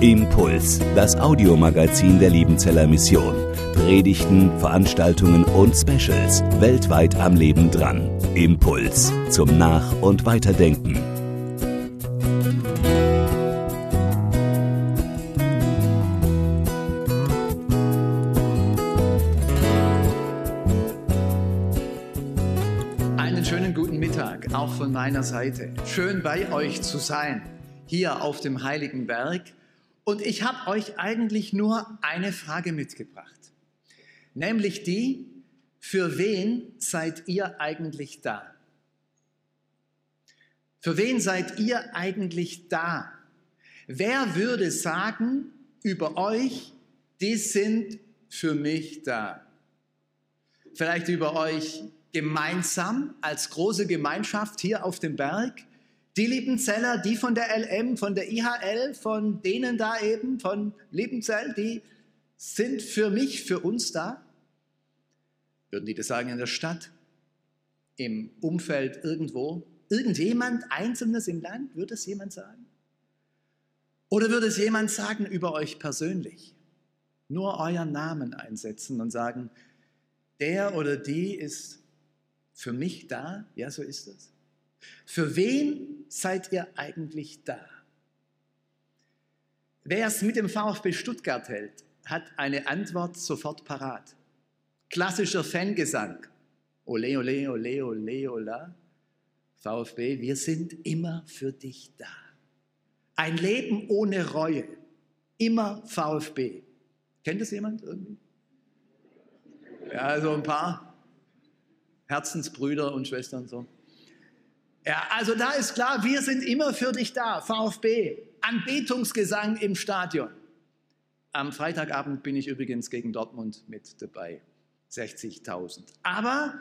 Impuls, das Audiomagazin der Liebenzeller Mission. Predigten, Veranstaltungen und Specials weltweit am Leben dran. Impuls zum Nach- und Weiterdenken. Einen schönen guten Mittag, auch von meiner Seite. Schön bei euch zu sein, hier auf dem Heiligen Berg. Und ich habe euch eigentlich nur eine Frage mitgebracht, nämlich die, für wen seid ihr eigentlich da? Für wen seid ihr eigentlich da? Wer würde sagen über euch, die sind für mich da? Vielleicht über euch gemeinsam als große Gemeinschaft hier auf dem Berg. Die Liebenzeller, die von der LM, von der IHL, von denen da eben, von Liebenzell, die sind für mich, für uns da. Würden die das sagen in der Stadt, im Umfeld irgendwo? Irgendjemand Einzelnes im Land? Würde es jemand sagen? Oder würde es jemand sagen über euch persönlich? Nur euren Namen einsetzen und sagen, der oder die ist für mich da? Ja, so ist es. Für wen seid ihr eigentlich da? Wer es mit dem VfB Stuttgart hält, hat eine Antwort sofort parat. Klassischer Fangesang. Ole, ole, ole, ole, ola. VfB, wir sind immer für dich da. Ein Leben ohne Reue. Immer VfB. Kennt das jemand irgendwie? Ja, so ein paar Herzensbrüder und Schwestern so. Ja, also da ist klar, wir sind immer für dich da, VfB. Anbetungsgesang im Stadion. Am Freitagabend bin ich übrigens gegen Dortmund mit dabei. 60.000. Aber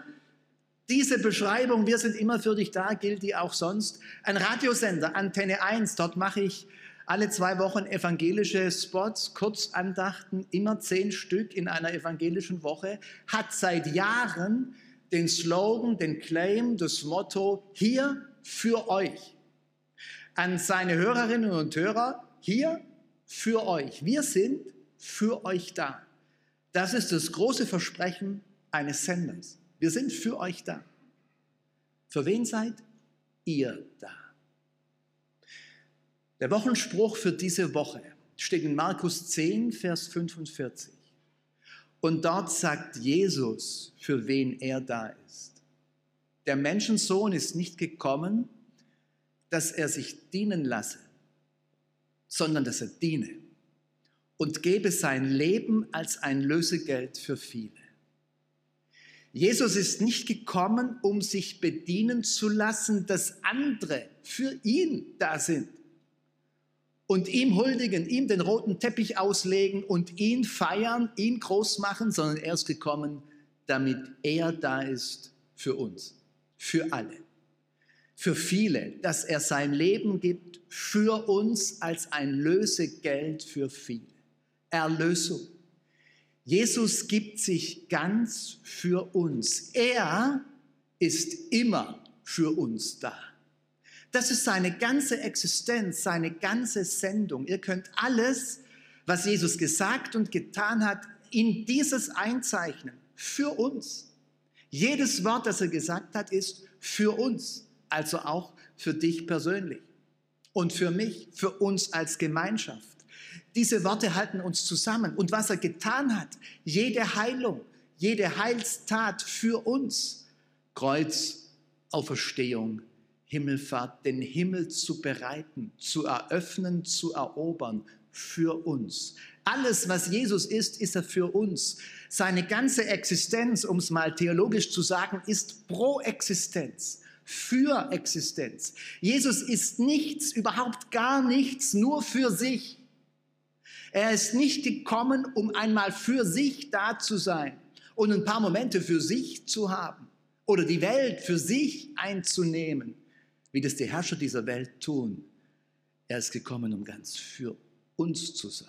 diese Beschreibung, wir sind immer für dich da, gilt die auch sonst. Ein Radiosender, Antenne 1, dort mache ich alle zwei Wochen evangelische Spots, Kurzandachten, immer zehn Stück in einer evangelischen Woche, hat seit Jahren den Slogan, den Claim, das Motto, hier für euch. An seine Hörerinnen und Hörer, hier für euch. Wir sind für euch da. Das ist das große Versprechen eines Senders. Wir sind für euch da. Für wen seid ihr da? Der Wochenspruch für diese Woche steht in Markus 10, Vers 45. Und dort sagt Jesus, für wen er da ist. Der Menschensohn ist nicht gekommen, dass er sich dienen lasse, sondern dass er diene und gebe sein Leben als ein Lösegeld für viele. Jesus ist nicht gekommen, um sich bedienen zu lassen, dass andere für ihn da sind und ihm huldigen, ihm den roten Teppich auslegen und ihn feiern, ihn groß machen, sondern er ist gekommen, damit er da ist für uns, für alle, für viele, dass er sein Leben gibt für uns als ein Lösegeld für viele. Erlösung. Jesus gibt sich ganz für uns. Er ist immer für uns da. Das ist seine ganze Existenz, seine ganze Sendung. Ihr könnt alles, was Jesus gesagt und getan hat, in dieses einzeichnen. Für uns. Jedes Wort, das er gesagt hat, ist für uns. Also auch für dich persönlich. Und für mich, für uns als Gemeinschaft. Diese Worte halten uns zusammen. Und was er getan hat, jede Heilung, jede Heilstat für uns, Kreuz, Auferstehung, Himmelfahrt, den Himmel zu bereiten, zu eröffnen, zu erobern, für uns. Alles, was Jesus ist, ist er für uns. Seine ganze Existenz, um es mal theologisch zu sagen, ist pro Existenz, für Existenz. Jesus ist nichts, überhaupt gar nichts, nur für sich. Er ist nicht gekommen, um einmal für sich da zu sein und ein paar Momente für sich zu haben oder die Welt für sich einzunehmen, wie das die Herrscher dieser Welt tun. Er ist gekommen, um ganz für uns zu sein.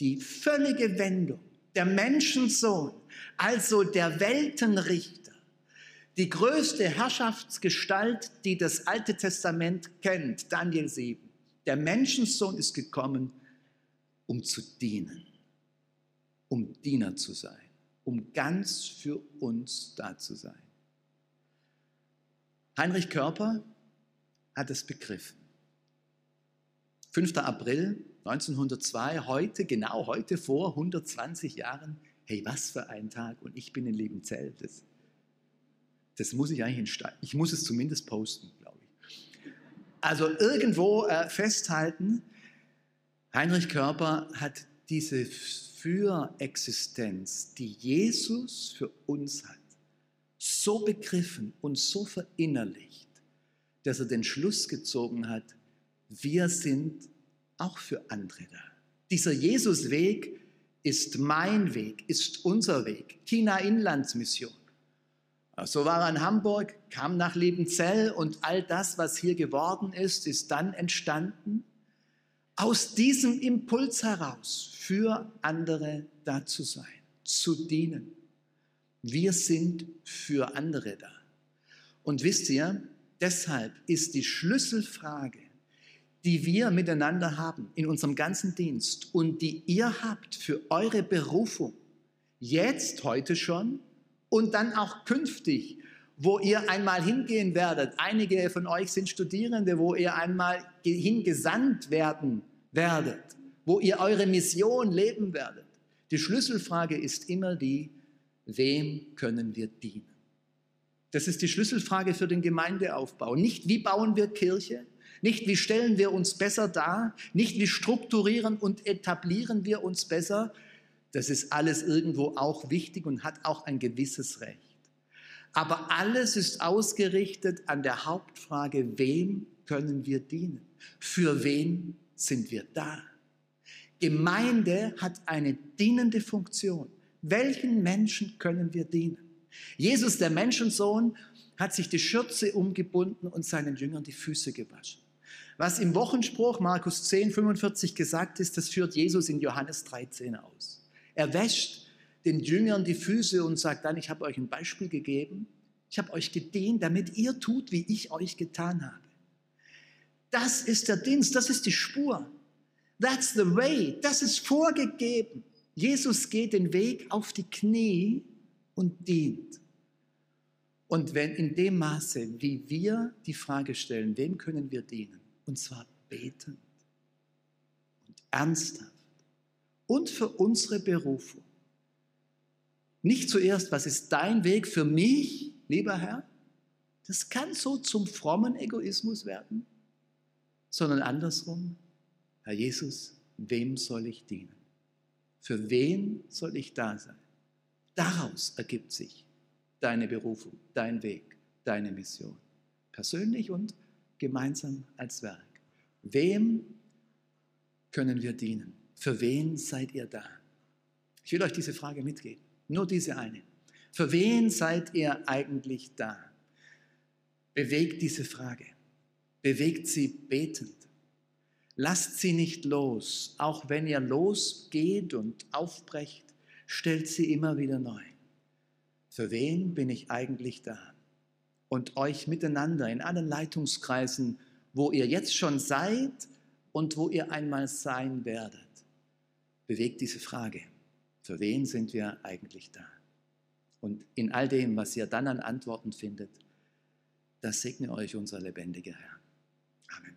Die völlige Wendung, der Menschensohn, also der Weltenrichter, die größte Herrschaftsgestalt, die das Alte Testament kennt, Daniel 7, Der Menschensohn ist gekommen, um zu dienen, um Diener zu sein, um ganz für uns da zu sein. Heinrich Körper hat es begriffen. 5. April 1902, heute, genau heute vor 120 Jahren. Hey, was für ein Tag und ich bin in Liebenzell. Das, das muss ich eigentlich in Stein, ich muss es zumindest posten, glaube ich. Also irgendwo äh, festhalten, Heinrich Körper hat diese Fürexistenz, die Jesus für uns hat, so begriffen und so verinnerlicht, dass er den Schluss gezogen hat, wir sind auch für andere da. Dieser Jesusweg ist mein Weg, ist unser Weg. China Inlandsmission. So war er in Hamburg, kam nach Liebenzell und all das, was hier geworden ist, ist dann entstanden aus diesem Impuls heraus, für andere da zu sein, zu dienen. Wir sind für andere da. Und wisst ihr, deshalb ist die Schlüsselfrage, die wir miteinander haben in unserem ganzen Dienst und die ihr habt für eure Berufung, jetzt, heute schon und dann auch künftig, wo ihr einmal hingehen werdet. Einige von euch sind Studierende, wo ihr einmal hingesandt werden werdet, wo ihr eure Mission leben werdet. Die Schlüsselfrage ist immer die, wem können wir dienen? Das ist die Schlüsselfrage für den Gemeindeaufbau. Nicht, wie bauen wir Kirche, nicht, wie stellen wir uns besser dar, nicht, wie strukturieren und etablieren wir uns besser. Das ist alles irgendwo auch wichtig und hat auch ein gewisses Recht. Aber alles ist ausgerichtet an der Hauptfrage, wem können wir dienen? Für wen sind wir da? Gemeinde hat eine dienende Funktion. Welchen Menschen können wir dienen? Jesus, der Menschensohn, hat sich die Schürze umgebunden und seinen Jüngern die Füße gewaschen. Was im Wochenspruch Markus 10, 45 gesagt ist, das führt Jesus in Johannes 13 aus. Er wäscht den Jüngern die Füße und sagt dann, ich habe euch ein Beispiel gegeben, ich habe euch gedient, damit ihr tut, wie ich euch getan habe. Das ist der Dienst, das ist die Spur. That's the way, das ist vorgegeben. Jesus geht den Weg auf die Knie und dient. Und wenn in dem Maße, wie wir die Frage stellen, wem können wir dienen, und zwar betend und ernsthaft und für unsere Berufung. Nicht zuerst, was ist dein Weg für mich, lieber Herr? Das kann so zum frommen Egoismus werden, sondern andersrum. Herr Jesus, wem soll ich dienen? Für wen soll ich da sein? Daraus ergibt sich deine Berufung, dein Weg, deine Mission. Persönlich und gemeinsam als Werk. Wem können wir dienen? Für wen seid ihr da? Ich will euch diese Frage mitgeben. Nur diese eine. Für wen seid ihr eigentlich da? Bewegt diese Frage. Bewegt sie betend. Lasst sie nicht los. Auch wenn ihr losgeht und aufbrecht, stellt sie immer wieder neu. Für wen bin ich eigentlich da? und euch miteinander in allen Leitungskreisen, wo ihr jetzt schon seid und wo ihr einmal sein werdet, bewegt diese Frage, für wen sind wir eigentlich da? Und in all dem, was ihr dann an Antworten findet, das segne euch unser lebendiger Herr. Amen.